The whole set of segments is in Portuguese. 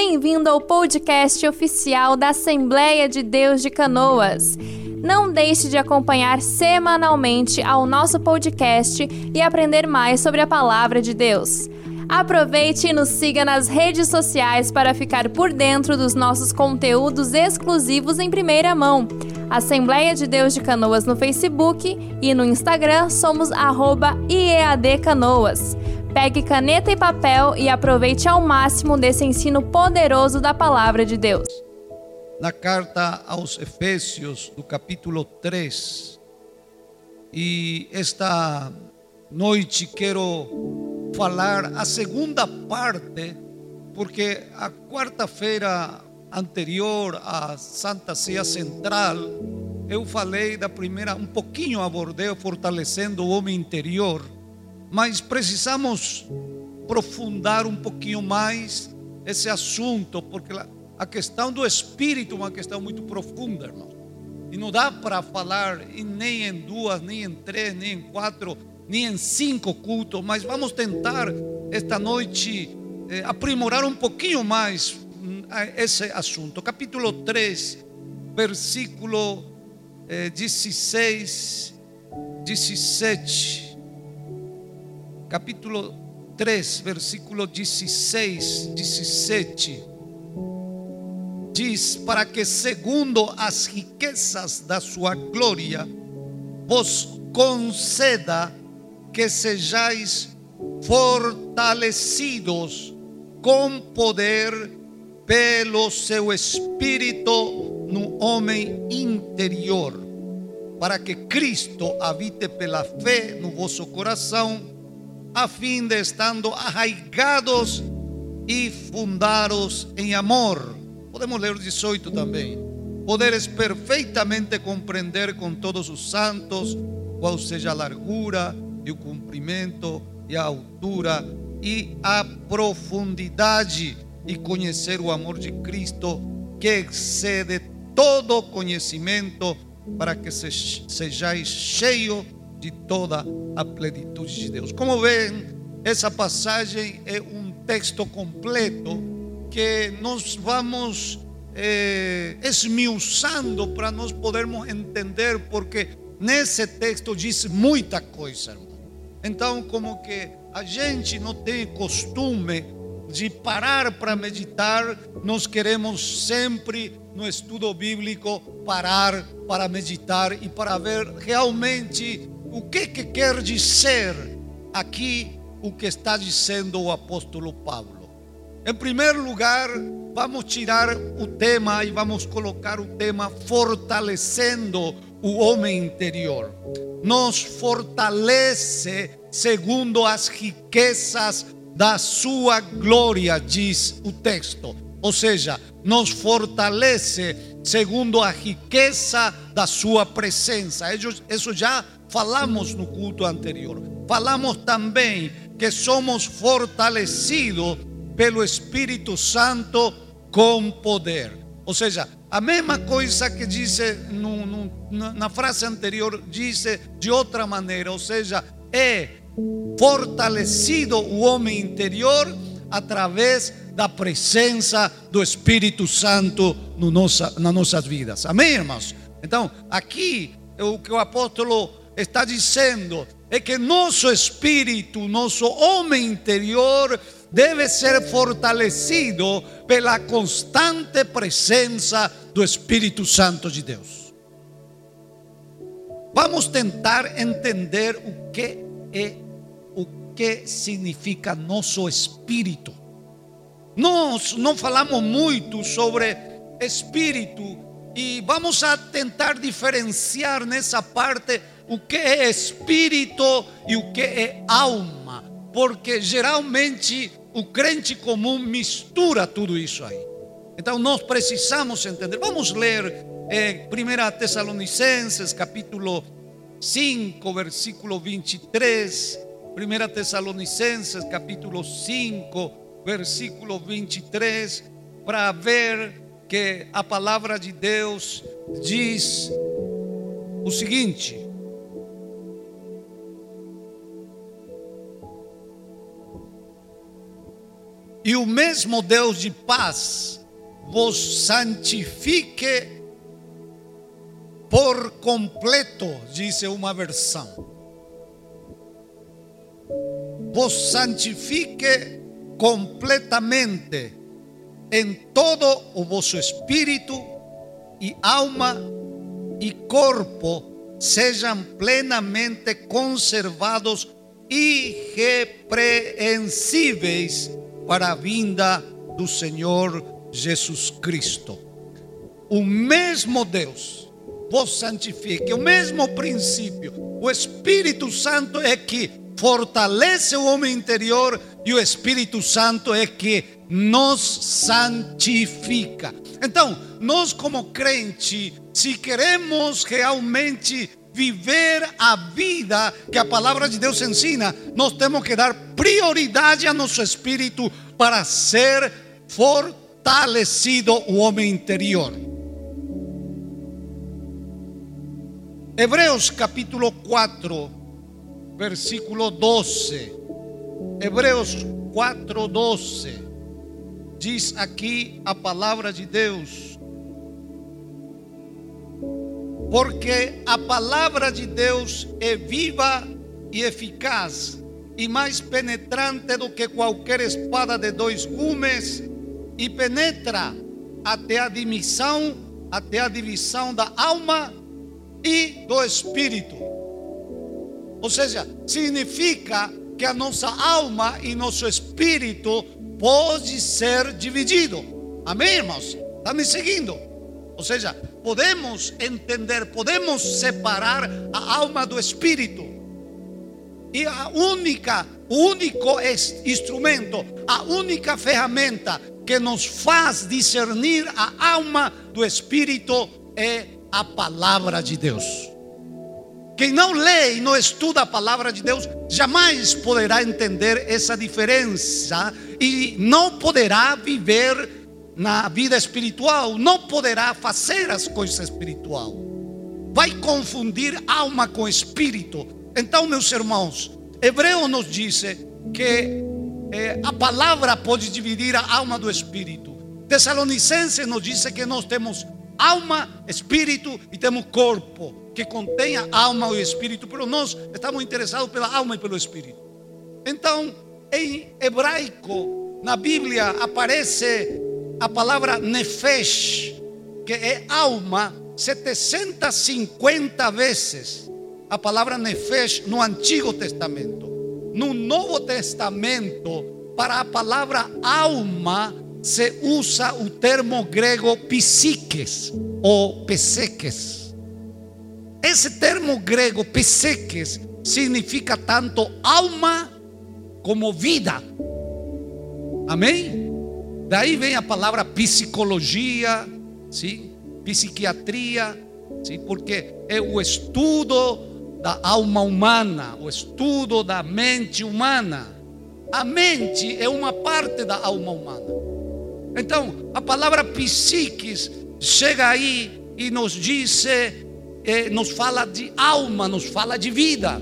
Bem-vindo ao podcast oficial da Assembleia de Deus de Canoas. Não deixe de acompanhar semanalmente ao nosso podcast e aprender mais sobre a palavra de Deus. Aproveite e nos siga nas redes sociais para ficar por dentro dos nossos conteúdos exclusivos em primeira mão. Assembleia de Deus de Canoas no Facebook e no Instagram somos @iadcanoas. Pegue caneta e papel e aproveite ao máximo desse ensino poderoso da palavra de Deus. Na carta aos Efésios, do capítulo 3. E esta noite quero falar a segunda parte, porque a quarta-feira anterior à Santa Ceia Central, eu falei da primeira, um pouquinho abordei fortalecendo o homem interior, mas precisamos aprofundar um pouquinho mais esse assunto, porque a questão do espírito é uma questão muito profunda, irmão. E não dá para falar nem em duas, nem em três, nem em quatro nem em cinco cultos, mas vamos tentar esta noite eh, aprimorar um pouquinho mais hum, esse assunto. Capítulo 3, versículo eh, 16, 17. Capítulo 3, versículo 16, 17. Diz: Para que, segundo as riquezas da sua glória, vos conceda que sejais fortalecidos com poder pelo seu espírito no homem interior, para que Cristo habite pela fé no vosso coração, a fim de estando arraigados e fundados em amor. Podemos ler o 18 também. Poderes perfeitamente compreender com todos os santos qual seja a largura, e o comprimento e a altura e a profundidade e conhecer o amor de Cristo que excede todo conhecimento para que sejais cheio de toda a plenitude de Deus. Como vêem, essa passagem é um texto completo que nós vamos eh, esmiuçando para nós podermos entender, porque nesse texto diz muita coisa, irmão. Então, como que a gente não tem costume de parar para meditar, nós queremos sempre no estudo bíblico parar para meditar e para ver realmente o que, que quer dizer aqui o que está dizendo o apóstolo Paulo. Em primeiro lugar, vamos tirar o tema e vamos colocar o tema fortalecendo o homem interior. Nos fortalece segundo as riquezas da sua glória, diz o texto. Ou seja, nos fortalece segundo a riqueza da sua presença. Isso já falamos no culto anterior. Falamos também que somos fortalecidos pelo Espírito Santo com poder. Ou seja, a mesma coisa que disse no, no, na frase anterior, disse de outra maneira, ou seja, é fortalecido o homem interior através da presença do Espírito Santo no nossa, nas nossas vidas. Amém, irmãos? Então, aqui o que o apóstolo está dizendo é que nosso espírito, nosso homem interior, deve ser fortalecido pela constante presença do Espírito Santo de Deus. Vamos tentar entender o que é o que significa nosso espírito. Nós não falamos muito sobre espírito e vamos a tentar diferenciar nessa parte o que é espírito e o que é alma, porque geralmente o crente comum mistura tudo isso aí. Então nós precisamos entender. Vamos ler eh, 1 Tessalonicenses, capítulo 5, versículo 23. 1 Tessalonicenses, capítulo 5, versículo 23, para ver que a palavra de Deus diz o seguinte: E o mesmo Deus de paz vos santifique por completo, diz uma versão. Vos santifique completamente em todo o vosso espírito e alma e corpo sejam plenamente conservados irrepreensíveis para a vinda do Senhor Jesus Cristo. O mesmo Deus vos santifique, o mesmo princípio. O Espírito Santo é que fortalece o homem interior e o Espírito Santo é que nos santifica. Então, nós como crente, se queremos realmente viver a vida que a palavra de Deus ensina, nós temos que dar prioridade a nosso espírito para ser fortalecido o homem interior. Hebreus capítulo 4, versículo 12. Hebreus 4, 12. Diz aqui a palavra de Deus. Porque a palavra de Deus é viva e eficaz e mais penetrante do que qualquer espada de dois gumes e penetra até a divisão, até a divisão da alma e do espírito. Ou seja, significa que a nossa alma e nosso espírito pode ser dividido. Amém, irmãos? Está me seguindo? Ou seja, podemos entender, podemos separar a alma do espírito. E a única, o único instrumento, a única ferramenta que nos faz discernir a alma do espírito é a palavra de Deus. Quem não lê e não estuda a palavra de Deus jamais poderá entender essa diferença e não poderá viver na vida espiritual, não poderá fazer as coisas espiritual. Vai confundir alma com espírito. Então, meus irmãos, Hebreu nos diz que eh, a palavra pode dividir a alma do espírito. Tessalonicense nos diz que nós temos alma, espírito e temos corpo, que contém a alma e o espírito, pero nós estamos interessados pela alma e pelo espírito. Então, em hebraico, na Bíblia aparece a palavra nefesh, que é alma, 750 vezes. A palavra nefesh no Antigo Testamento. No Novo Testamento, para a palavra alma, se usa o termo grego psiques ou pseques. Esse termo grego pseques significa tanto alma como vida. Amém? Daí vem a palavra psicologia, sim? psiquiatria, sim? porque é o estudo da alma humana, o estudo da mente humana. A mente é uma parte da alma humana. Então, a palavra psiquis chega aí e nos diz, eh, nos fala de alma, nos fala de vida.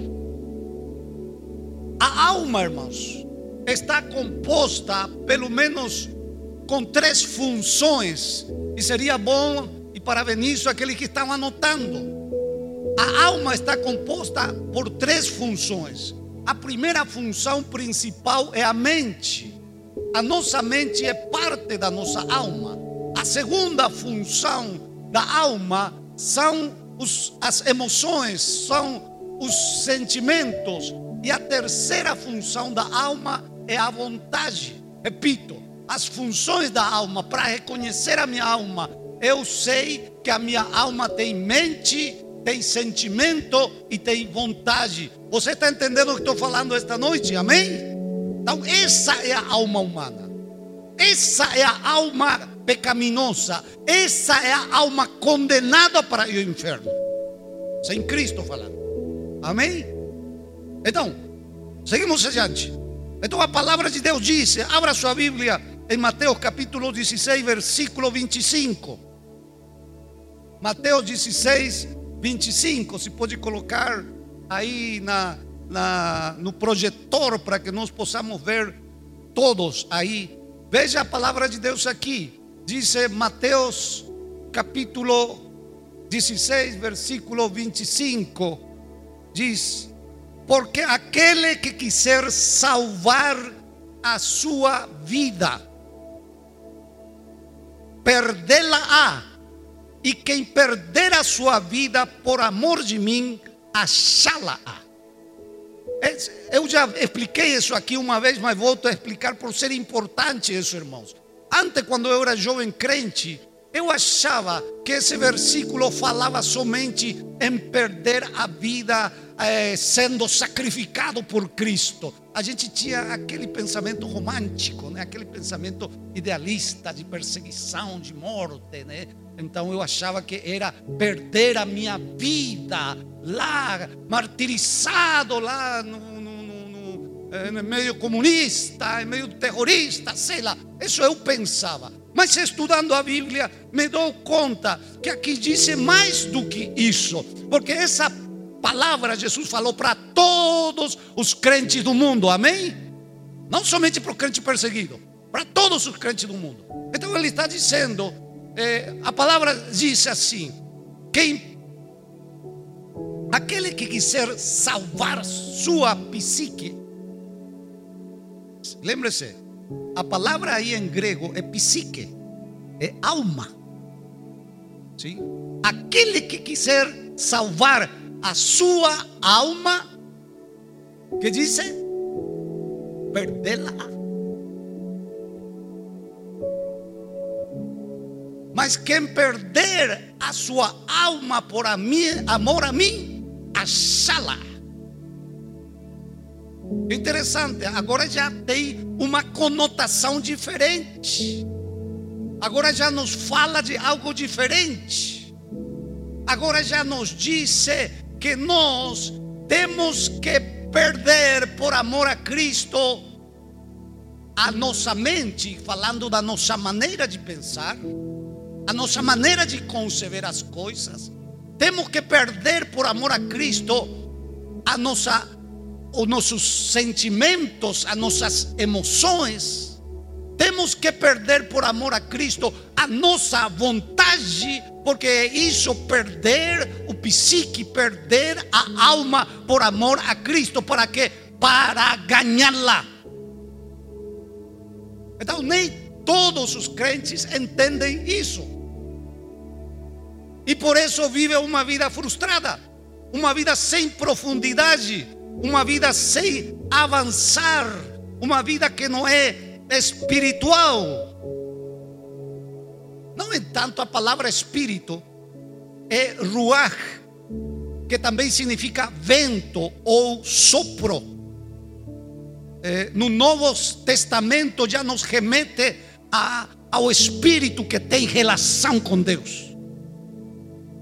A alma, irmãos, está composta pelo menos com três funções. E seria bom e parabenizo aquele que estão anotando. A alma está composta por três funções. A primeira função principal é a mente. A nossa mente é parte da nossa alma. A segunda função da alma são os, as emoções, são os sentimentos. E a terceira função da alma é a vontade. Repito, as funções da alma para reconhecer a minha alma. Eu sei que a minha alma tem mente, tem sentimento e tem vontade. Você está entendendo o que estou falando esta noite? Amém? Então, essa é a alma humana. Essa é a alma pecaminosa. Essa é a alma condenada para o inferno. Sem Cristo falando. Amém? Então, seguimos adiante. Então a palavra de Deus diz: abra sua Bíblia em Mateus capítulo 16, versículo 25. Mateus 16, 25. Se pode colocar aí na, na, no projetor para que nós possamos ver todos aí Veja a palavra de Deus aqui. Diz Mateus capítulo 16, versículo 25. Diz: Porque aquele que quiser salvar a sua vida, perdê-la-á. E quem perder a sua vida por amor de mim, achá-la-á. Eu já expliquei isso aqui uma vez, mas volto a explicar por ser importante isso, irmãos. Antes, quando eu era jovem crente, eu achava que esse versículo falava somente em perder a vida eh, sendo sacrificado por Cristo. A gente tinha aquele pensamento romântico, né? aquele pensamento idealista de perseguição, de morte. Né? Então eu achava que era perder a minha vida lá, martirizado lá no, no, no, no, eh, meio comunista, meio terrorista, sei lá. Isso eu pensava. Mas estudando a Bíblia, me dou conta que aqui diz mais do que isso, porque essa palavra Jesus falou para todos os crentes do mundo, amém? Não somente para o crente perseguido, para todos os crentes do mundo. Então ele está dizendo, é, a palavra diz assim: quem aquele que quiser salvar sua psique, lembre-se, a palavra aí em grego é psique, é alma. Sim? Aquele que quiser salvar a sua alma, que diz? Perdê-la. Mas quem perder a sua alma por a amor a mim, achá-la. Interessante, agora já tem uma conotação diferente. Agora já nos fala de algo diferente. Agora já nos diz que nós temos que perder por amor a Cristo a nossa mente, falando da nossa maneira de pensar, a nossa maneira de conceber as coisas. Temos que perder por amor a Cristo a nossa os nossos sentimentos, as nossas emoções. Temos que perder por amor a Cristo a nossa vontade, porque isso perder o psique, perder a alma por amor a Cristo, para quê? Para ganhá-la. Então, nem todos os crentes entendem isso. E por isso vivem uma vida frustrada, uma vida sem profundidade, uma vida sem avançar, uma vida que não é espiritual. No entanto, a palavra espírito é ruach, que também significa vento ou sopro. É, no Novo Testamento já nos remete a, ao espírito que tem relação com Deus.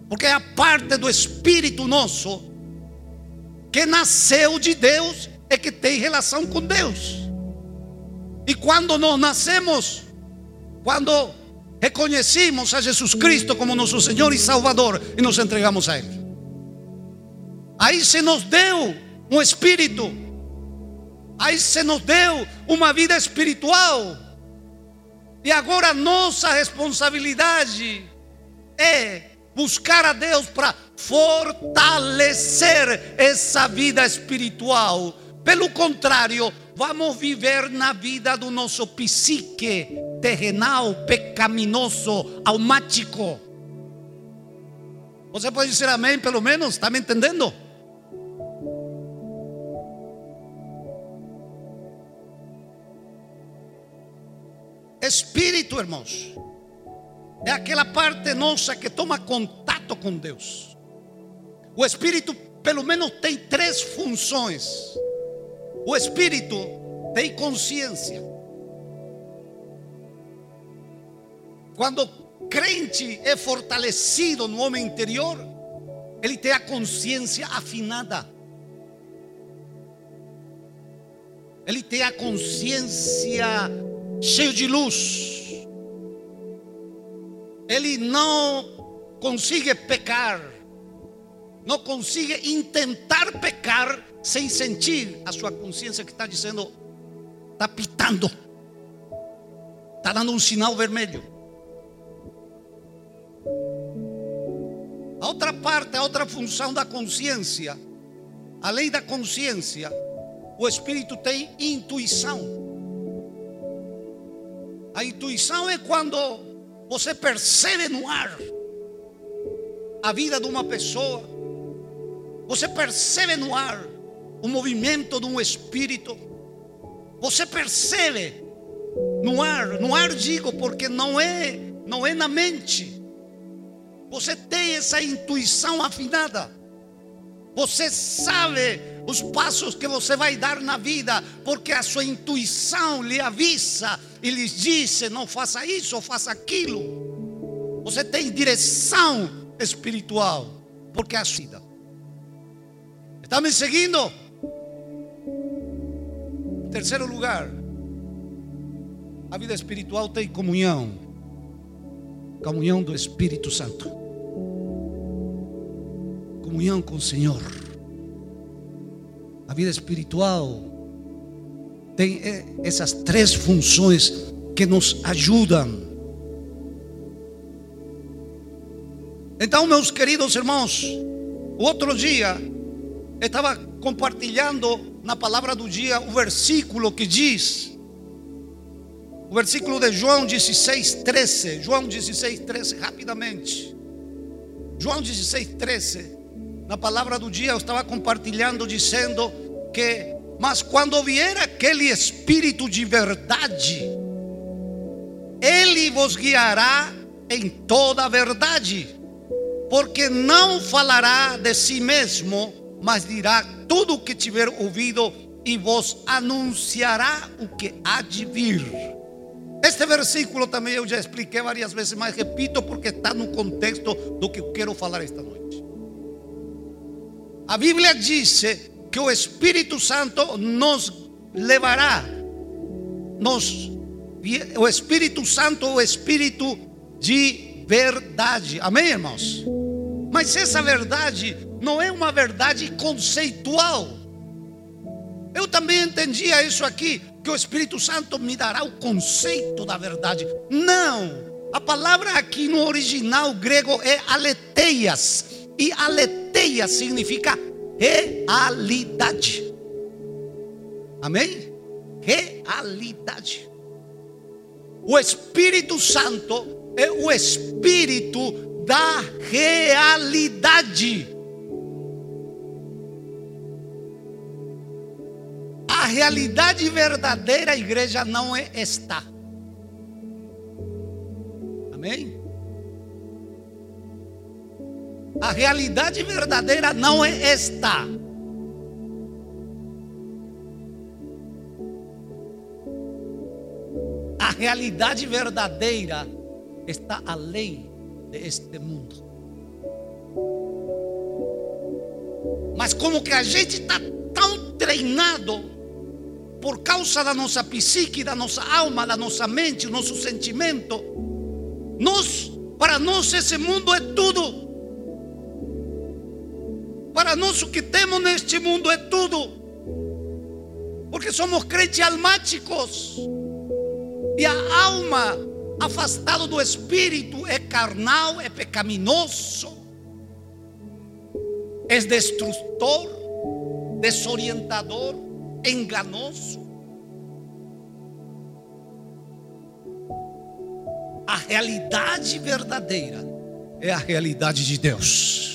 Porque é a parte do espírito nosso que nasceu de Deus é que tem relação com Deus. E quando nós nascemos, quando reconhecemos a Jesus Cristo como nosso Senhor e Salvador e nos entregamos a Ele, aí se nos deu um espírito, aí se nos deu uma vida espiritual, e agora nossa responsabilidade é buscar a Deus para fortalecer essa vida espiritual. Pelo contrário, vamos viver na vida do nosso psique terrenal, pecaminoso, almático. Você pode dizer amém, pelo menos? Está me entendendo? Espírito, irmãos, é aquela parte nossa que toma contato com Deus. O Espírito, pelo menos, tem três funções. O Espírito tem consciência. Quando o crente é fortalecido no homem interior, ele tem a consciência afinada. Ele tem a consciência cheia de luz ele não consegue pecar, não consegue intentar pecar sem sentir a sua consciência que está dizendo, está pitando. Está dando um sinal vermelho. A outra parte, a outra função da consciência, além da consciência, o espírito tem intuição. A intuição é quando você percebe no ar a vida de uma pessoa, você percebe no ar o movimento de um espírito, você percebe no ar, no ar digo porque não é, não é na mente. Você tem essa intuição afinada. Você sabe os passos que você vai dar na vida, porque a sua intuição lhe avisa e lhe diz: não faça isso faça aquilo. Você tem direção espiritual, porque é a vida. Está me seguindo? Em terceiro lugar, a vida espiritual tem comunhão comunhão do Espírito Santo, comunhão com o Senhor. A vida espiritual tem essas três funções que nos ajudam. Então, meus queridos irmãos, outro dia estava compartilhando na palavra do dia o versículo que diz o versículo de João 16, 13. João 16, 13, rapidamente. João 16, 13. Na palavra do dia eu estava compartilhando, dizendo que, mas quando vier aquele Espírito de verdade, ele vos guiará em toda a verdade, porque não falará de si mesmo, mas dirá tudo o que tiver ouvido e vos anunciará o que há de vir. Este versículo também eu já expliquei várias vezes, mas repito porque está no contexto do que eu quero falar esta noite. A Bíblia diz que o Espírito Santo nos levará, nos, o Espírito Santo, o Espírito de verdade. Amém, irmãos? Mas essa verdade não é uma verdade conceitual. Eu também entendia isso aqui que o Espírito Santo me dará o conceito da verdade. Não. A palavra aqui no original grego é aleteias. E aleteia significa realidade. Amém? Realidade. O Espírito Santo é o Espírito da realidade. A realidade verdadeira, igreja, não é esta. Amém? A realidade verdadeira não é esta. A realidade verdadeira está além deste mundo. Mas como que a gente está tão treinado por causa da nossa psique, da nossa alma, da nossa mente, o nosso sentimento. Nós, para nós, esse mundo é tudo. Para nós, o que temos neste mundo é tudo. Porque somos crentes almáticos. E a alma, afastado do espírito, é carnal, é pecaminoso, é destrutor, desorientador enganoso. A realidade verdadeira é a realidade de Deus.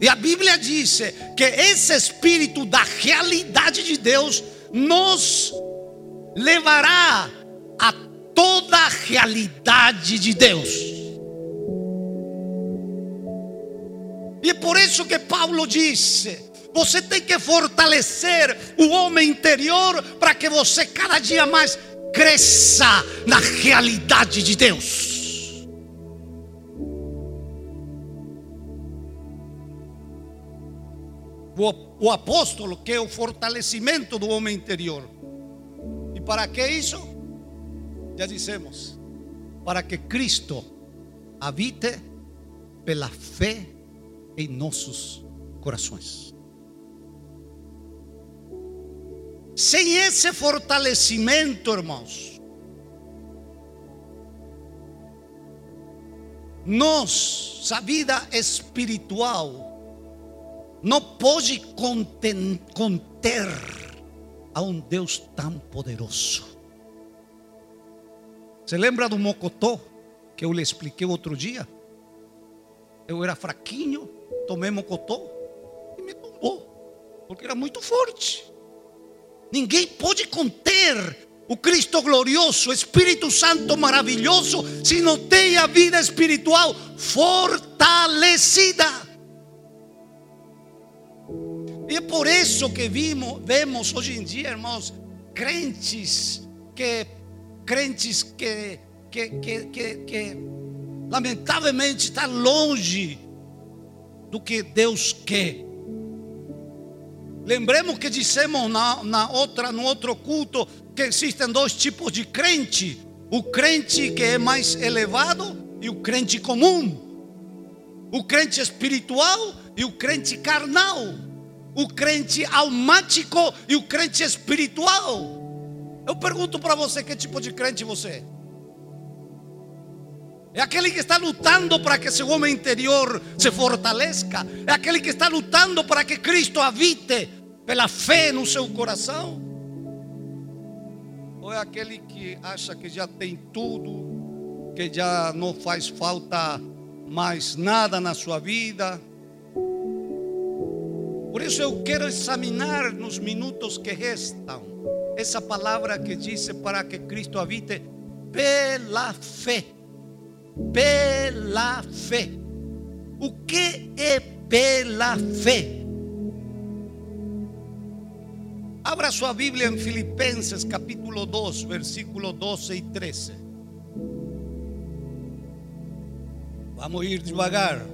E a Bíblia diz que esse espírito da realidade de Deus nos levará a toda a realidade de Deus. E é por isso que Paulo disse: você tem que fortalecer o homem interior para que você cada dia mais cresça na realidade de Deus. o, apóstolo, que é o fortalecimento do homem interior. E para que isso? Já dissemos, para que Cristo habite pela fé em nossos corações. Sem esse fortalecimento, irmãos, nós, a vida espiritual, não pode conter, a um Deus tão poderoso. Você lembra do mocotó que eu lhe expliquei outro dia? Eu era fraquinho, tomei mocotó e me tombou, porque era muito forte. Ninguém pode conter o Cristo glorioso, Espírito Santo maravilhoso, se não tem a vida espiritual fortalecida. E é por isso que vimos, vemos hoje em dia, irmãos, crentes que crentes que, que, que, que, que lamentavelmente está longe do que Deus quer. Lembremos que dissemos na, na outra, no outro culto que existem dois tipos de crente: o crente que é mais elevado e o crente comum, o crente espiritual e o crente carnal, o crente almático e o crente espiritual. Eu pergunto para você: que tipo de crente você é? É aquele que está lutando para que seu homem interior se fortaleça. É aquele que está lutando para que Cristo habite pela fé no seu coração. Ou é aquele que acha que já tem tudo, que já não faz falta mais nada na sua vida. Por isso eu quero examinar nos minutos que restam essa palavra que diz para que Cristo habite pela fé pela fé. O que é pela fé? Abra sua Bíblia em Filipenses capítulo 2, versículo 12 e 13. Vamos ir devagar.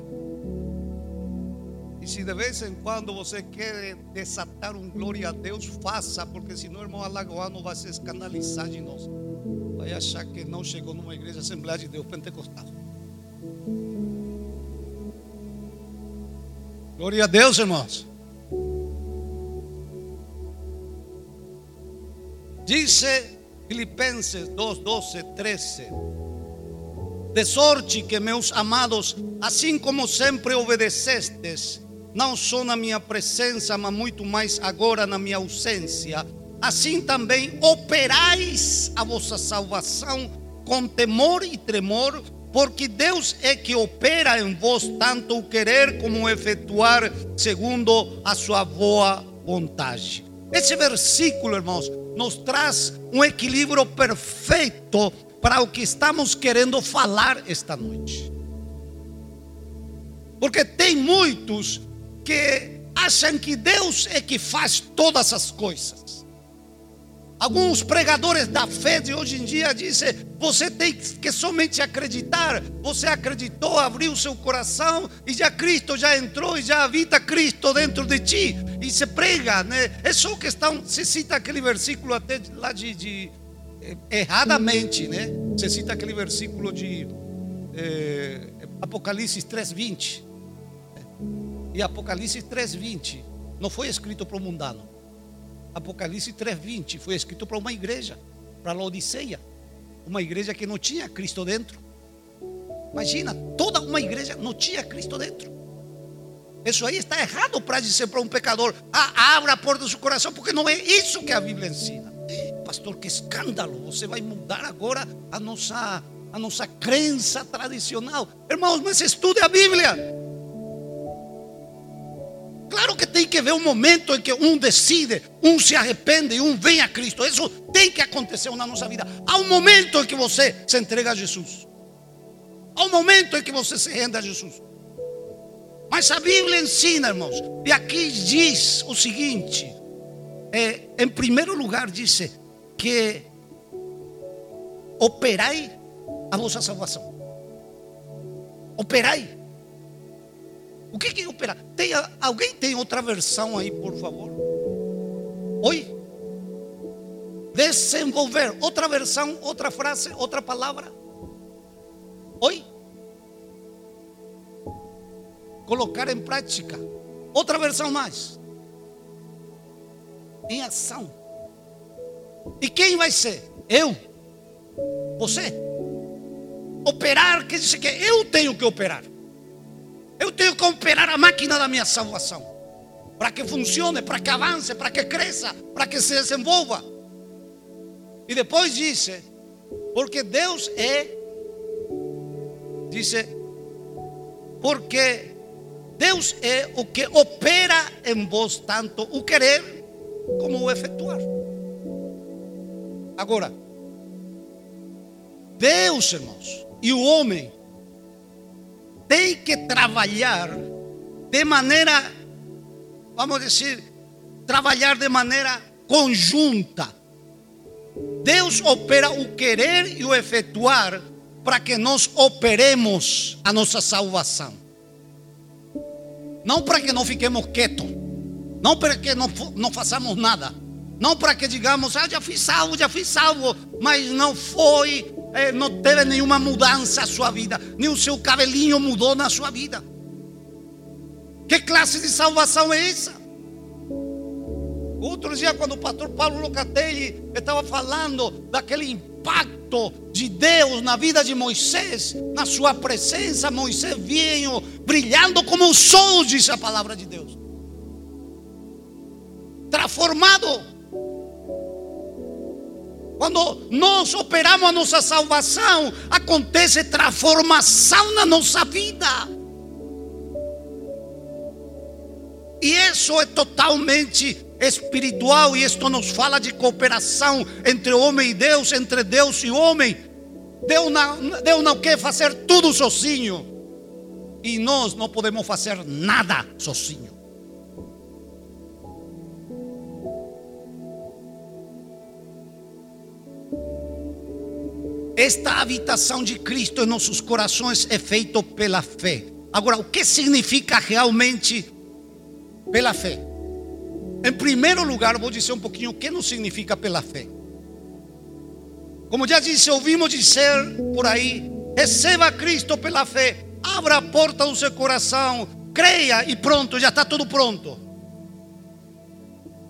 E se de vez em quando você quer desatar um glória a Deus, faça, porque senão o irmão Alagoano vai se escandalizar de nós vai achar que não chegou numa igreja Assembleia de Deus Pentecostal. Glória a Deus, irmãos. Dice Filipenses 2, 12, 13. De sorte que, meus amados, assim como sempre obedecestes, não só na minha presença, mas muito mais agora na minha ausência, assim também operais a vossa salvação com temor e tremor, porque Deus é que opera em vós tanto o querer como o efetuar, segundo a sua boa vontade. Esse versículo, irmãos, nos traz um equilíbrio perfeito para o que estamos querendo falar esta noite. Porque tem muitos que acham que Deus é que faz todas as coisas. Alguns pregadores da fé de hoje em dia dizem: você tem que somente acreditar. Você acreditou, abriu seu coração e já Cristo já entrou e já habita Cristo dentro de ti. E se prega, né? É só questão. Se cita aquele versículo até lá de, de eh, erradamente, né? Você cita aquele versículo de eh, Apocalipse 3:20. E Apocalipse 3:20 não foi escrito para o mundano. Apocalipse 3:20 foi escrito para uma igreja, para Laodiceia, uma igreja que não tinha Cristo dentro. Imagina, toda uma igreja não tinha Cristo dentro. Isso aí está errado para dizer para um pecador: ah, abra a porta do seu coração, porque não é isso que a Bíblia ensina. Pastor, que escândalo! Você vai mudar agora a nossa, a nossa crença tradicional. Irmãos, mas estude a Bíblia. Claro que tem que haver um momento em que um decide, um se arrepende e um vem a Cristo. Isso tem que acontecer na nossa vida. Há um momento em que você se entrega a Jesus. Há um momento em que você se rende a Jesus. Mas a Bíblia ensina, irmãos, e aqui diz o seguinte: é, em primeiro lugar, diz que operai a vossa salvação. Operai. O que é operar? Tem, alguém tem outra versão aí, por favor? Oi? Desenvolver. Outra versão, outra frase, outra palavra? Oi? Colocar em prática. Outra versão mais. Em ação. E quem vai ser? Eu? Você? operar quer dizer que eu tenho que operar. Eu tenho que operar a máquina da minha salvação. Para que funcione, para que avance, para que cresça, para que se desenvolva. E depois disse, porque Deus é, disse, porque Deus é o que opera em vós tanto o querer como o efetuar. Agora, Deus, irmãos, e o homem tem que trabalhar de maneira, vamos dizer, trabalhar de maneira conjunta. Deus opera o querer e o efetuar para que nós operemos a nossa salvação. Não para que não fiquemos quietos, não para que não, não façamos nada, não para que digamos, ah, já fui salvo, já fui salvo, mas não foi não teve nenhuma mudança na sua vida, nem o seu cabelinho mudou na sua vida. Que classe de salvação é essa? Outro dia, quando o pastor Paulo Locatelli estava falando daquele impacto de Deus na vida de Moisés, na sua presença, Moisés vinha brilhando como o sol, diz a palavra de Deus. Transformado quando nós operamos a nossa salvação, acontece transformação na nossa vida. E isso é totalmente espiritual, e isto nos fala de cooperação entre homem e Deus, entre Deus e homem. Deus não, Deus não quer fazer tudo sozinho, e nós não podemos fazer nada sozinho. Esta habitação de Cristo em nossos corações é feita pela fé. Agora, o que significa realmente pela fé? Em primeiro lugar, vou dizer um pouquinho o que não significa pela fé. Como já disse, ouvimos dizer por aí: receba Cristo pela fé, abra a porta do seu coração, creia e pronto, já está tudo pronto.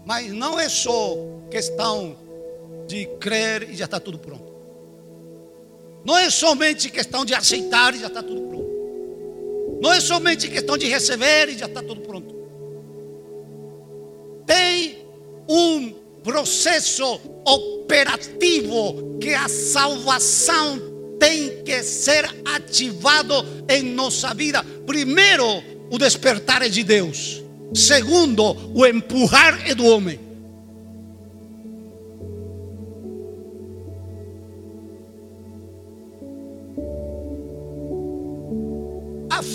Mas não é só questão de crer e já está tudo pronto. Não é somente questão de aceitar e já está tudo pronto. Não é somente questão de receber e já está tudo pronto. Tem um processo operativo que a salvação tem que ser ativado em nossa vida. Primeiro, o despertar é de Deus. Segundo, o empurrar é do homem.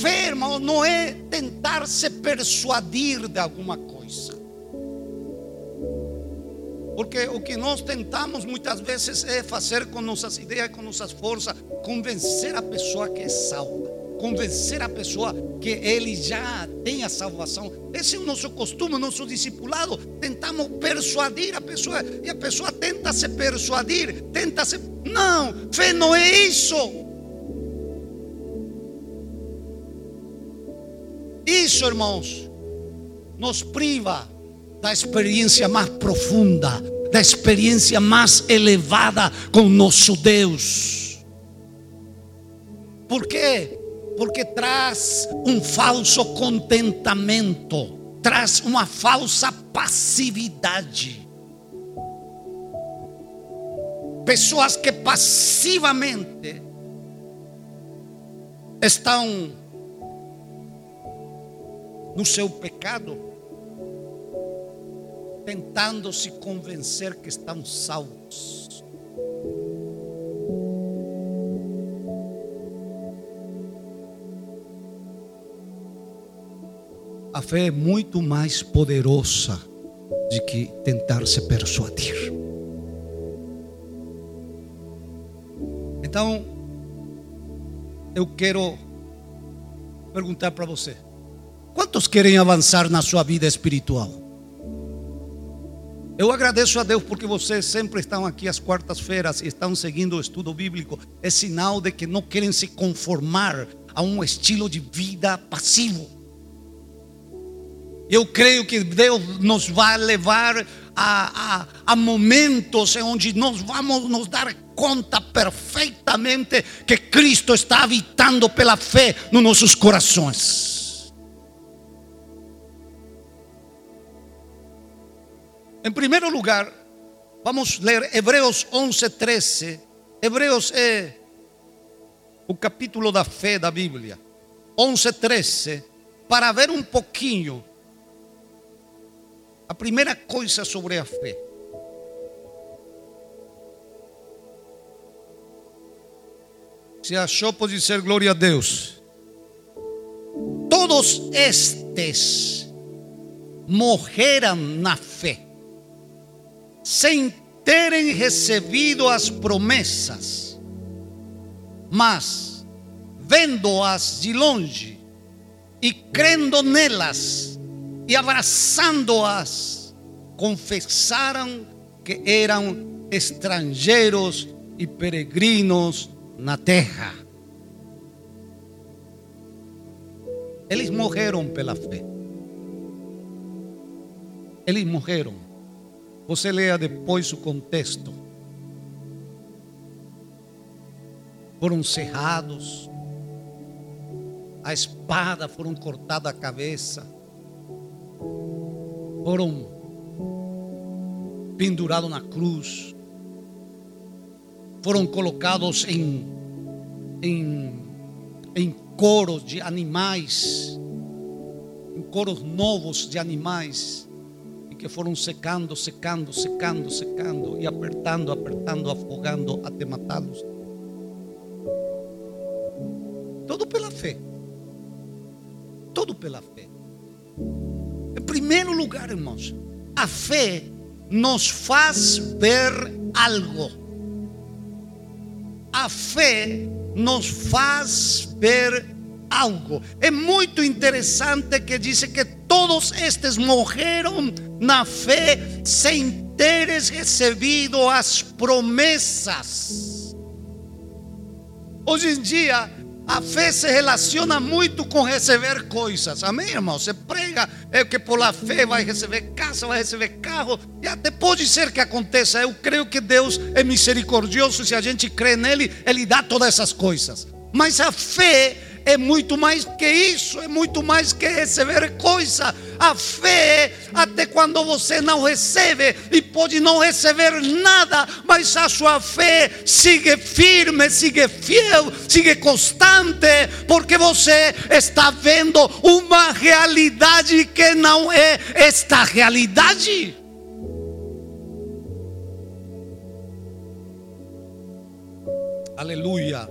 A fé, irmão, não é tentar se persuadir de alguma coisa. Porque o que nós tentamos muitas vezes é fazer com nossas ideias, com nossas forças, convencer a pessoa que é salva, convencer a pessoa que ele já tem a salvação. Esse é o nosso costume, nosso discipulado. Tentamos persuadir a pessoa e a pessoa tenta se persuadir, tenta se. Não, fé não é isso. Isso, irmãos, nos priva da experiência mais profunda, da experiência mais elevada com nosso Deus. Por quê? Porque traz um falso contentamento, traz uma falsa passividade. Pessoas que passivamente estão no seu pecado, tentando se convencer que estão salvos. A fé é muito mais poderosa de que tentar se persuadir. Então, eu quero perguntar para você. Quantos querem avançar na sua vida espiritual? Eu agradeço a Deus porque vocês sempre estão aqui às quartas-feiras e estão seguindo o estudo bíblico. É sinal de que não querem se conformar a um estilo de vida passivo. Eu creio que Deus nos vai levar a, a, a momentos onde nós vamos nos dar conta perfeitamente que Cristo está habitando pela fé nos nossos corações. Em primeiro lugar, vamos ler Hebreus 11, 13. Hebreus é o capítulo da fé da Bíblia. 11, 13. Para ver um pouquinho a primeira coisa sobre a fé. Se achou, pode dizer glória a Deus. Todos estes morreram na fé, sem terem recebido as promessas, mas vendo-as de longe e crendo nelas, e abraçando-as, confessaram que eram estrangeiros e peregrinos na terra. Eles morreram pela fé. Eles morreram. Você leia depois o contexto. Foram cerrados, a espada foram cortada a cabeça. Foram pendurados na cruz, foram colocados em, em, em coros de animais, em coros novos de animais, que foram secando, secando, secando, secando, e apertando, apertando, afogando até matá-los. Todo pela fé. Todo pela fé. Em primeiro lugar, irmãos, a fé nos faz ver algo. A fé nos faz ver algo. É muito interessante que diz que todos estes morreram na fé sem teres recebido as promessas. Hoje em dia, a fé se relaciona muito com receber coisas. Amém, irmão? Você prega é que pela fé vai receber casa, vai receber carro. E até pode ser que aconteça. Eu creio que Deus é misericordioso. Se a gente crê nele, Ele dá todas essas coisas. Mas a fé é muito mais que isso, é muito mais que receber coisa. A fé, até quando você não recebe e pode não receber nada, mas a sua fé sigue firme, sigue fiel, sigue constante, porque você está vendo uma realidade que não é esta realidade. Aleluia.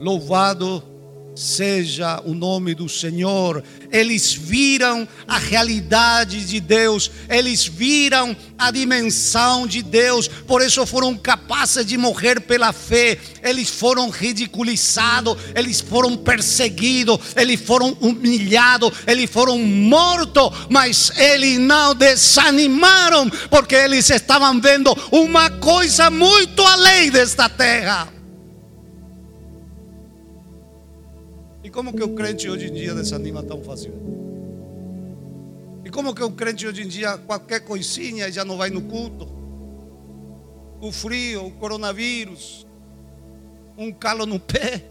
Louvado seja o nome do Senhor. Eles viram a realidade de Deus, eles viram a dimensão de Deus, por isso foram capazes de morrer pela fé. Eles foram ridiculizados, eles foram perseguidos, eles foram humilhados, eles foram mortos, mas eles não desanimaram, porque eles estavam vendo uma coisa muito além desta terra. Como que o crente hoje em dia desanima tão fácil? E como que o crente hoje em dia, qualquer coisinha, já não vai no culto? O frio, o coronavírus, um calo no pé.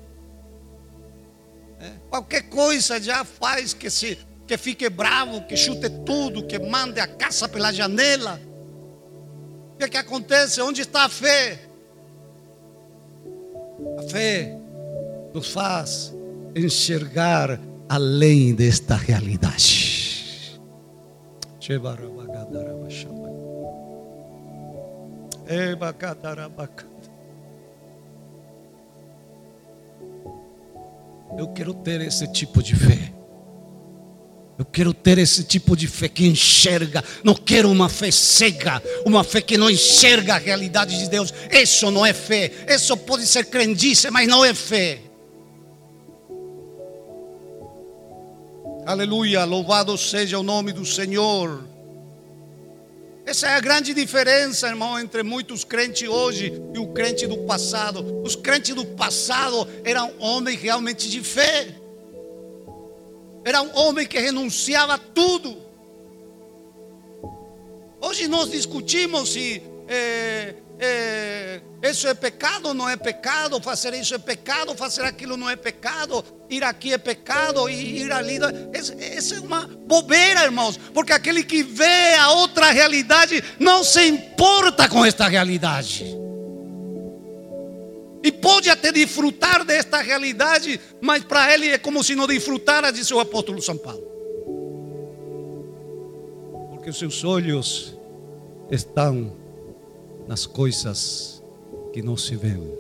É, qualquer coisa já faz que, se, que fique bravo, que chute tudo, que mande a caça pela janela. O que, é que acontece? Onde está a fé? A fé nos faz enxergar além desta realidade. Eu quero ter esse tipo de fé. Eu quero ter esse tipo de fé que enxerga. Não quero uma fé cega, uma fé que não enxerga a realidade de Deus. Isso não é fé. Isso pode ser crendice, mas não é fé. Aleluia, louvado seja o nome do Senhor. Essa é a grande diferença, irmão, entre muitos crentes hoje e o crente do passado. Os crentes do passado eram homens realmente de fé. Era um homem que renunciava a tudo. Hoje nós discutimos se é, eh, isso é pecado, não é pecado, fazer isso é pecado, fazer aquilo não é pecado, ir aqui é pecado ir ali. Essa é uma bobeira, irmãos, porque aquele que vê a outra realidade não se importa com esta realidade. E pode até desfrutar desta realidade, mas para ele é como se não desfrutara, disse o apóstolo São Paulo. Porque os seus olhos estão nas coisas que não se veem.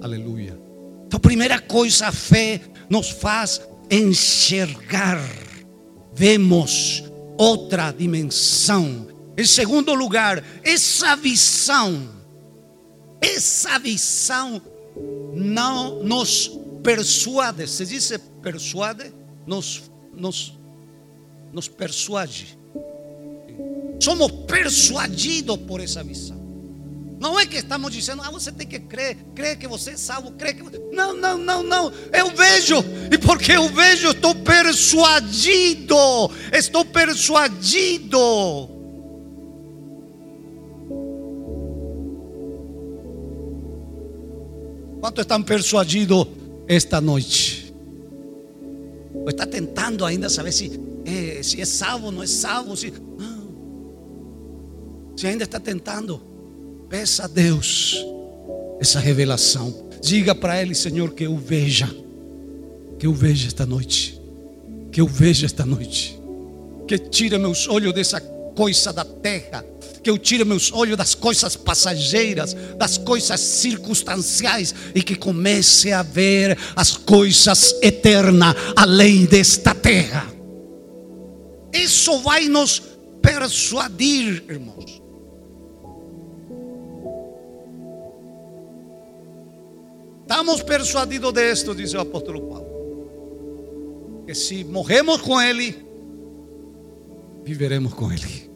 Aleluia. Então, primeira coisa, a fé nos faz enxergar. Vemos outra dimensão. Em segundo lugar, essa visão essa visão não nos persuade. Se diz persuade, nos, nos, nos persuade. Somos persuadidos por essa visão. Não é que estamos dizendo, ah, você tem que crer, crer que você é salvo, crer que. Não, não, não, não. Eu vejo, e porque eu vejo, estou persuadido. Estou persuadido. Quanto estão persuadidos esta noite? Ou está tentando ainda saber se é, se é salvo não é salvo? Se, não. Se ainda está tentando, peça a Deus essa revelação. Diga para Ele, Senhor, que eu veja, que eu veja esta noite, que eu veja esta noite, que tire meus olhos dessa coisa da terra que eu tire meus olhos das coisas passageiras, das coisas circunstanciais e que comece a ver as coisas eternas além desta terra. Isso vai nos persuadir, irmãos. Estamos persuadidos de esto, diz o apóstolo Paulo. Que se morremos com Ele, viveremos com Ele.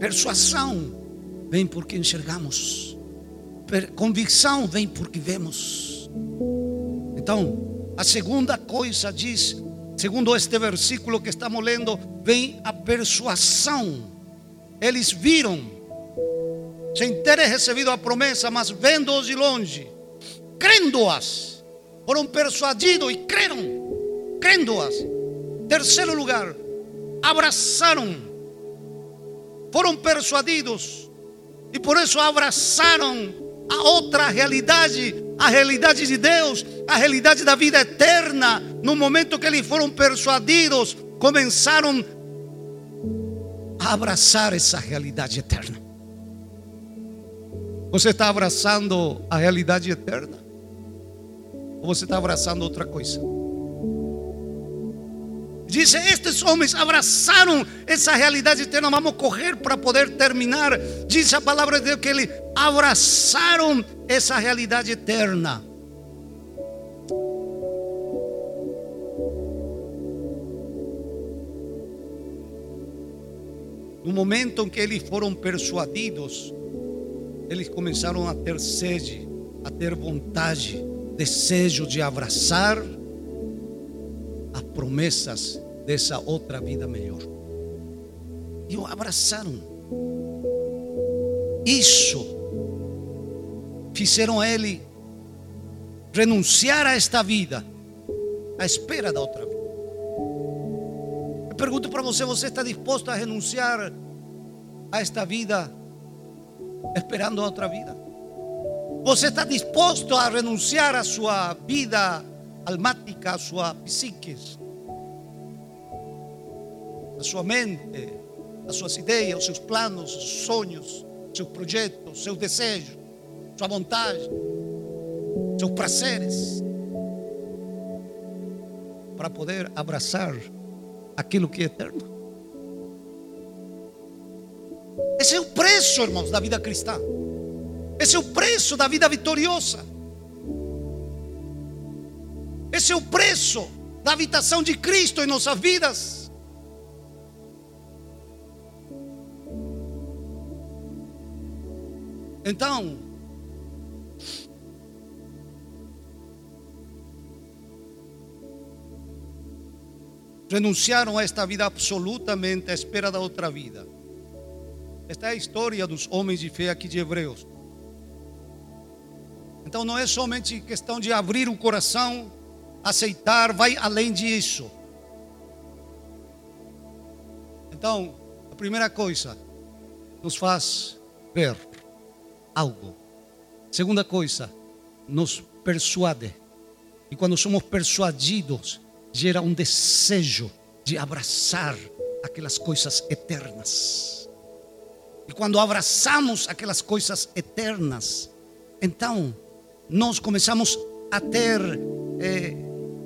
Persuasão vem porque enxergamos. Convicção vem porque vemos. Então, a segunda coisa diz, segundo este versículo que estamos lendo, vem a persuasão. Eles viram, sem terem recebido a promessa, mas vendo-os de longe, crendo-as, foram persuadidos e creram, crendo-as. Terceiro lugar, abraçaram foram persuadidos e por isso abraçaram a outra realidade, a realidade de Deus, a realidade da vida eterna. No momento que eles foram persuadidos, começaram a abraçar essa realidade eterna. Você está abraçando a realidade eterna? Ou você está abraçando outra coisa? Diz: estes homens abraçaram essa realidade eterna. Vamos correr para poder terminar. Diz a palavra de Deus que eles abraçaram essa realidade eterna. No momento em que eles foram persuadidos, eles começaram a ter sede, a ter vontade, desejo de abraçar as promessas dessa outra vida melhor. E o abraçaram. Isso fizeram ele renunciar a esta vida à espera da outra vida. Eu pergunto para você: você está disposto a renunciar a esta vida esperando a outra vida? Você está disposto a renunciar a sua vida almática, a sua psique, a sua mente, as suas ideias, os seus planos, os seus sonhos, seus projetos, seus desejos, sua vontade, seus prazeres, para poder abraçar aquilo que é eterno. Esse é o preço, irmãos, da vida cristã. Esse é o preço da vida vitoriosa. Esse é o preço da habitação de Cristo em nossas vidas. Então, renunciaram a esta vida absolutamente à espera da outra vida. Esta é a história dos homens de fé aqui de Hebreus. Então não é somente questão de abrir o coração, aceitar, vai além disso. Então, a primeira coisa, nos faz ver algo. Segunda coisa, nos persuade. E quando somos persuadidos, gera um desejo de abraçar aquelas coisas eternas. E quando abraçamos aquelas coisas eternas, então nós começamos a ter, eh,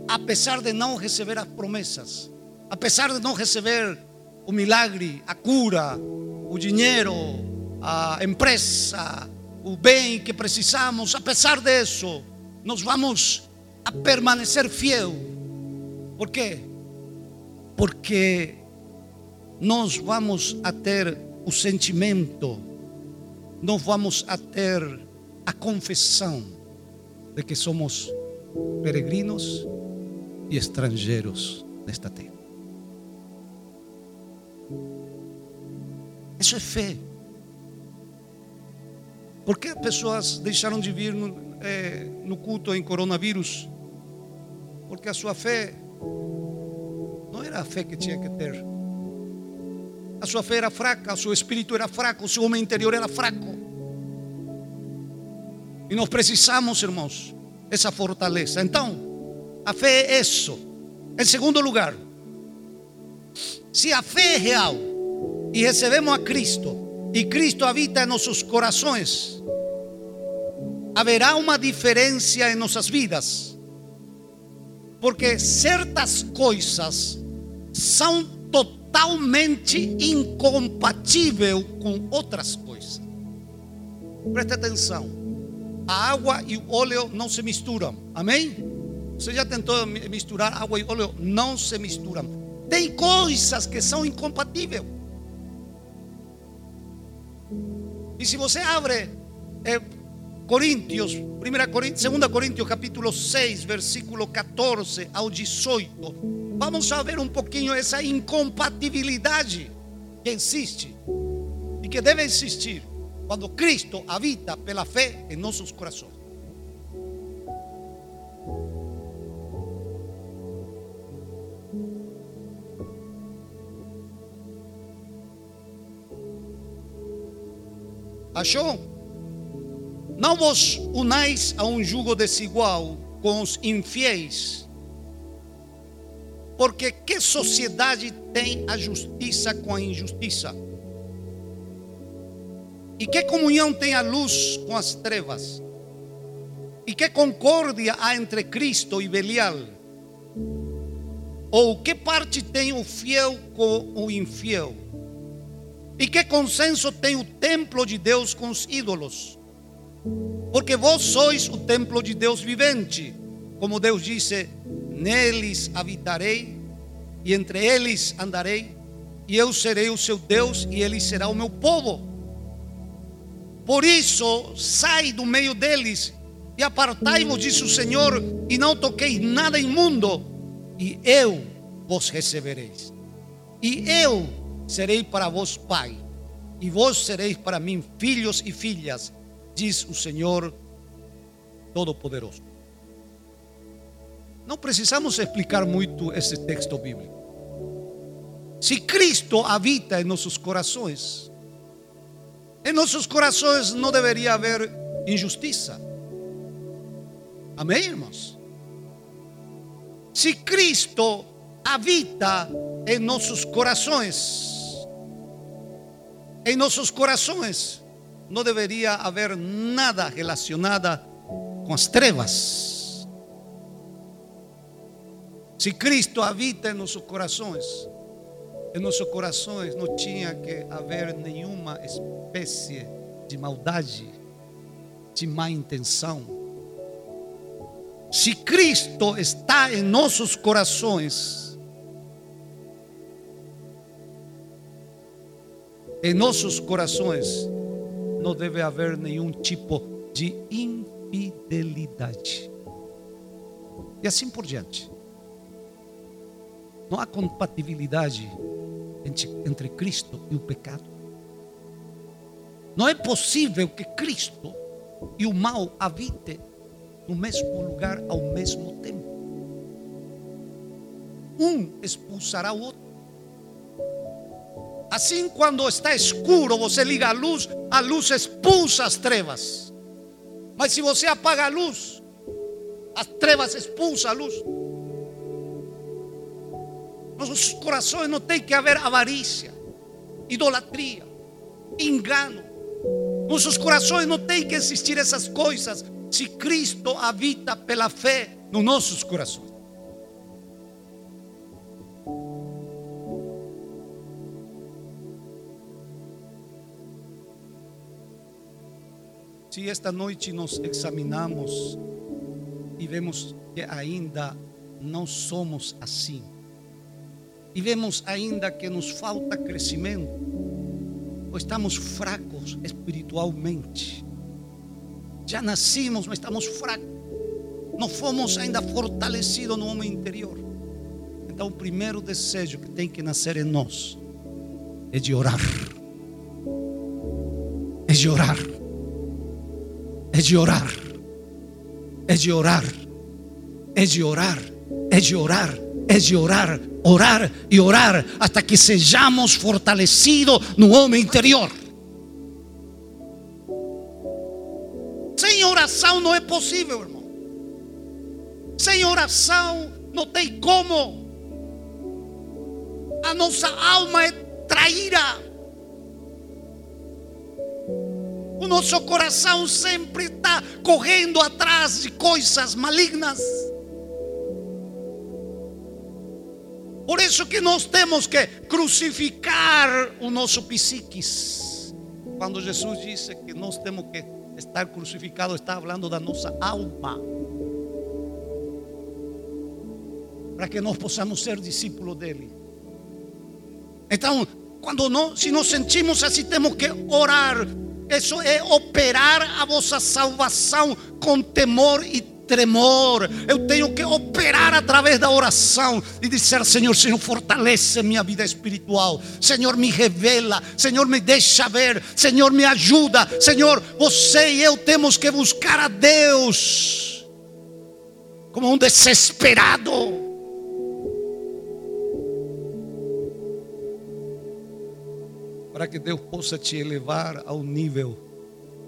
apesar de não receber as promessas, apesar de não receber o milagre, a cura, o dinheiro, a empresa, o bem que precisamos, apesar disso, nós vamos a permanecer fiel. Por quê? Porque nós vamos a ter o sentimento, nós vamos a ter a confissão de que somos peregrinos e estrangeiros nesta terra. Isso é fé. Por que pessoas deixaram de vir no, é, no culto em coronavírus? Porque a sua fé não era a fé que tinha que ter. A sua fé era fraca, o seu espírito era fraco, o seu homem interior era fraco. E nós precisamos, irmãos, essa fortaleza. Então, a fé é isso. Em segundo lugar, se a fé é real, e recebemos a Cristo e Cristo habita em nossos corações, haverá uma diferença em nossas vidas. Porque certas coisas são totalmente incompatíveis com outras coisas. Preste atenção. A água e o óleo não se misturam. Amém? Você já tentou misturar água e óleo? Não se misturam. Tem coisas que são incompatíveis. E se você abre eh, Coríntios, 1 Coríntios, 2 Coríntios capítulo 6, versículo 14 ao 18, vamos ver um pouquinho essa incompatibilidade que existe e que deve existir quando Cristo habita pela fé em nossos corações. Achou? Não vos unais a um jugo desigual com os infiéis. Porque que sociedade tem a justiça com a injustiça? E que comunhão tem a luz com as trevas? E que concórdia há entre Cristo e Belial? Ou que parte tem o fiel com o infiel? E que consenso tem o templo de Deus com os ídolos? Porque vós sois o templo de Deus vivente. Como Deus disse: Neles habitarei, e entre eles andarei, e eu serei o seu Deus, e ele será o meu povo. Por isso, sai do meio deles e apartai-vos, disse o Senhor, e não toqueis nada imundo, e eu vos recebereis. E eu serei para vós pai, e vós sereis para mim filhos e filhas, diz o Senhor Todo-Poderoso. Não precisamos explicar muito esse texto bíblico. Se Cristo habita em nossos corações, em nossos corações não deveria haver injustiça. Amém, irmãos? Se Cristo habita em nossos corações, em nossos corações não deveria haver nada relacionado com as trevas. Se Cristo habita em nossos corações, em nossos corações não tinha que haver nenhuma espécie de maldade, de má intenção. Se Cristo está em nossos corações, em nossos corações não deve haver nenhum tipo de infidelidade. E assim por diante. não há compatibilidade entre, entre Cristo e o pecado. Não é possível que Cristo e o mal habitem no mesmo lugar ao mesmo tempo. Um expulsará o outro. Assim, quando está escuro, você liga a luz, a luz expulsa as trevas. Mas se você apaga a luz, as trevas expulsam a luz. Nossos corações não tem que haver avarícia, idolatria, engano. Nossos corações não tem que existir essas coisas se Cristo habita pela fé nos nossos corações. Se esta noite nos examinamos e vemos que ainda não somos assim, e vemos ainda que nos falta crescimento, ou estamos fracos espiritualmente, já nascimos, mas estamos fracos, não fomos ainda fortalecidos no homem interior. Então, o primeiro desejo que tem que nascer em nós é de orar, é de orar é de orar, é de orar, é de orar, é de orar, é de orar, orar e orar hasta que sejamos fortalecidos no homem interior. Sem oração não é possível, irmão. Sem oração não tem como. A nossa alma é traíra. O nosso coração sempre está correndo atrás de coisas malignas. Por isso que nós temos que crucificar o nosso psiquis. Quando Jesus disse que nós temos que estar crucificado, está falando da nossa alma. Para que nós possamos ser discípulos dele. Então, quando nós, se nos sentimos assim, temos que orar isso é operar a vossa salvação com temor e tremor. Eu tenho que operar através da oração e dizer: Senhor, Senhor, fortalece minha vida espiritual. Senhor, me revela. Senhor, me deixa ver. Senhor, me ajuda. Senhor, você e eu temos que buscar a Deus como um desesperado. Para que Deus possa te elevar ao nível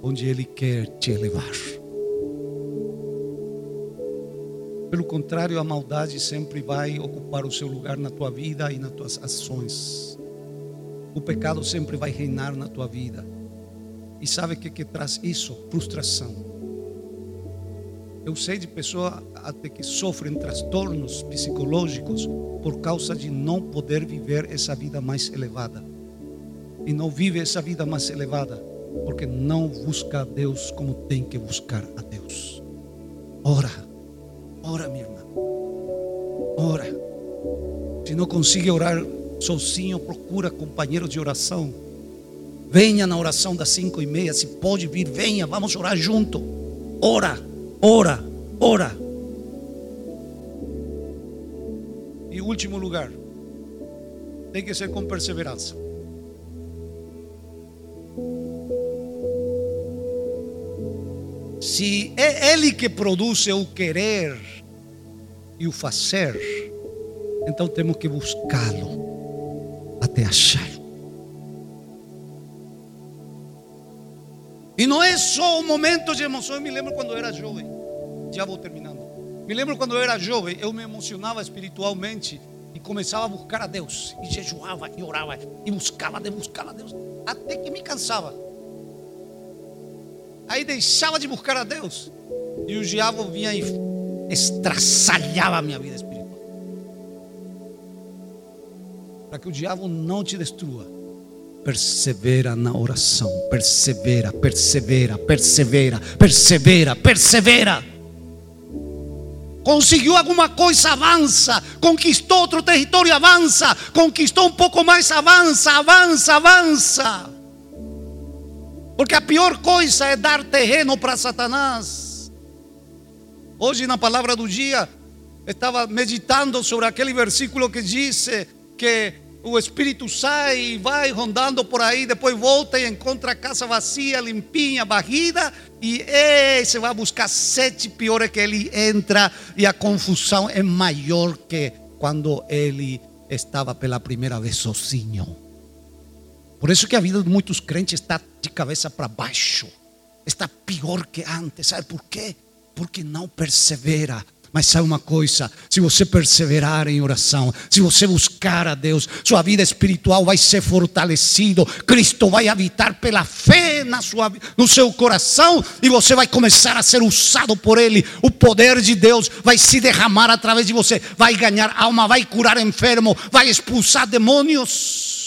onde Ele quer te elevar. Pelo contrário, a maldade sempre vai ocupar o seu lugar na tua vida e nas tuas ações. O pecado sempre vai reinar na tua vida. E sabe o que, que traz isso? Frustração. Eu sei de pessoas até que sofrem transtornos psicológicos por causa de não poder viver essa vida mais elevada e não vive essa vida mais elevada, porque não busca a Deus como tem que buscar a Deus. Ora, ora, minha irmã, ora. Se não consegue orar sozinho, procura companheiros de oração. Venha na oração das cinco e meia, se pode vir, venha, vamos orar junto. Ora, ora, ora. E último lugar, tem que ser com perseverança. Se é Ele que produz o querer e o fazer, então temos que buscá-lo até achá-lo. E não é só um momento de emoção. Eu me lembro quando eu era jovem. Já vou terminando. Me lembro quando eu era jovem, eu me emocionava espiritualmente e começava a buscar a Deus. E jejuava e orava e buscava, buscava a Deus. Até que me cansava. Aí deixava de buscar a Deus. E o diabo vinha e estraçalhava a minha vida espiritual. Para que o diabo não te destrua. Persevera na oração. Persevera, persevera, persevera, persevera, persevera. Conseguiu alguma coisa, avança. Conquistou outro território, avança. Conquistou um pouco mais, avança, avança, avança. Porque a pior coisa é dar terreno para Satanás. Hoje, na palavra do dia, estava meditando sobre aquele versículo que diz que o espírito sai e vai rondando por aí, depois volta e encontra a casa vazia, limpinha, varrida, e esse vai buscar sete piores que ele entra, e a confusão é maior que quando ele estava pela primeira vez sozinho. Por isso que a vida de muitos crentes está de cabeça para baixo, está pior que antes, sabe por quê? Porque não persevera, mas sabe uma coisa: se você perseverar em oração, se você buscar a Deus, sua vida espiritual vai ser fortalecido. Cristo vai habitar pela fé na sua, no seu coração e você vai começar a ser usado por Ele. O poder de Deus vai se derramar através de você, vai ganhar alma, vai curar enfermo, vai expulsar demônios.